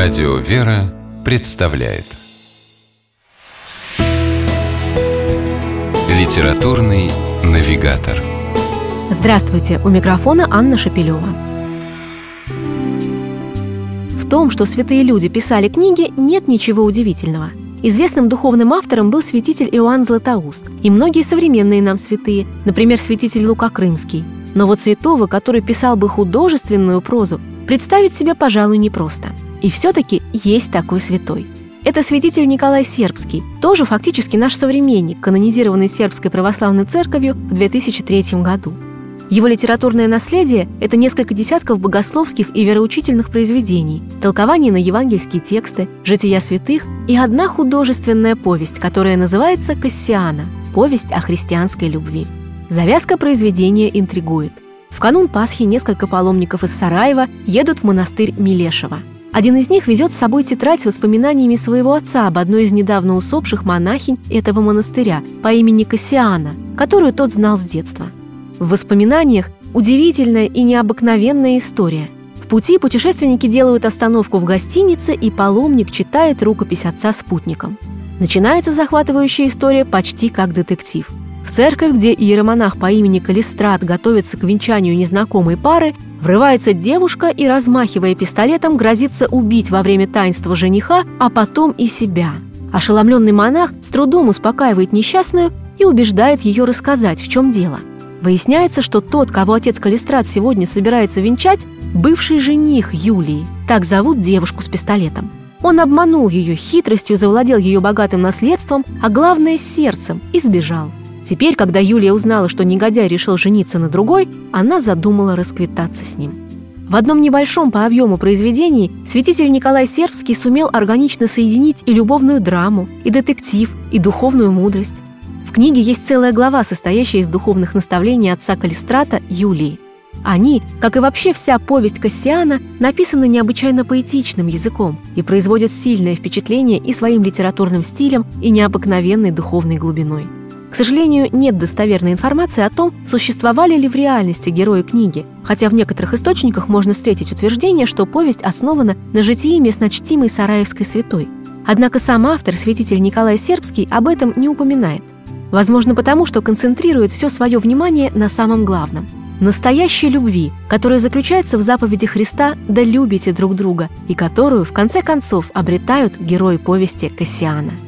Радио «Вера» представляет Литературный навигатор Здравствуйте! У микрофона Анна Шапилева. В том, что святые люди писали книги, нет ничего удивительного. Известным духовным автором был святитель Иоанн Златоуст и многие современные нам святые, например, святитель Лука Крымский. Но вот святого, который писал бы художественную прозу, представить себе, пожалуй, непросто – и все-таки есть такой святой. Это святитель Николай Сербский, тоже фактически наш современник, канонизированный Сербской православной церковью в 2003 году. Его литературное наследие – это несколько десятков богословских и вероучительных произведений, толкование на евангельские тексты, жития святых и одна художественная повесть, которая называется «Кассиана» – повесть о христианской любви. Завязка произведения интригует. В канун Пасхи несколько паломников из Сараева едут в монастырь Милешева – один из них везет с собой тетрадь с воспоминаниями своего отца об одной из недавно усопших монахинь этого монастыря по имени Кассиана, которую тот знал с детства. В воспоминаниях удивительная и необыкновенная история. В пути путешественники делают остановку в гостинице, и паломник читает рукопись отца спутником. Начинается захватывающая история почти как детектив. В церковь, где иеромонах по имени Калистрат готовится к венчанию незнакомой пары, Врывается девушка и, размахивая пистолетом, грозится убить во время таинства жениха, а потом и себя. Ошеломленный монах с трудом успокаивает несчастную и убеждает ее рассказать, в чем дело. Выясняется, что тот, кого отец Калистрат сегодня собирается венчать, бывший жених Юлии. Так зовут девушку с пистолетом. Он обманул ее, хитростью завладел ее богатым наследством, а главное – сердцем, и сбежал. Теперь, когда Юлия узнала, что негодяй решил жениться на другой, она задумала расквитаться с ним. В одном небольшом по объему произведении святитель Николай Сербский сумел органично соединить и любовную драму, и детектив, и духовную мудрость. В книге есть целая глава, состоящая из духовных наставлений отца Калистрата Юлии. Они, как и вообще вся повесть Кассиана, написаны необычайно поэтичным языком и производят сильное впечатление и своим литературным стилем, и необыкновенной духовной глубиной. К сожалению, нет достоверной информации о том, существовали ли в реальности герои книги, хотя в некоторых источниках можно встретить утверждение, что повесть основана на житии местночтимой Сараевской святой. Однако сам автор, святитель Николай Сербский, об этом не упоминает. Возможно, потому что концентрирует все свое внимание на самом главном – настоящей любви, которая заключается в заповеди Христа «Да любите друг друга» и которую, в конце концов, обретают герои повести Кассиана –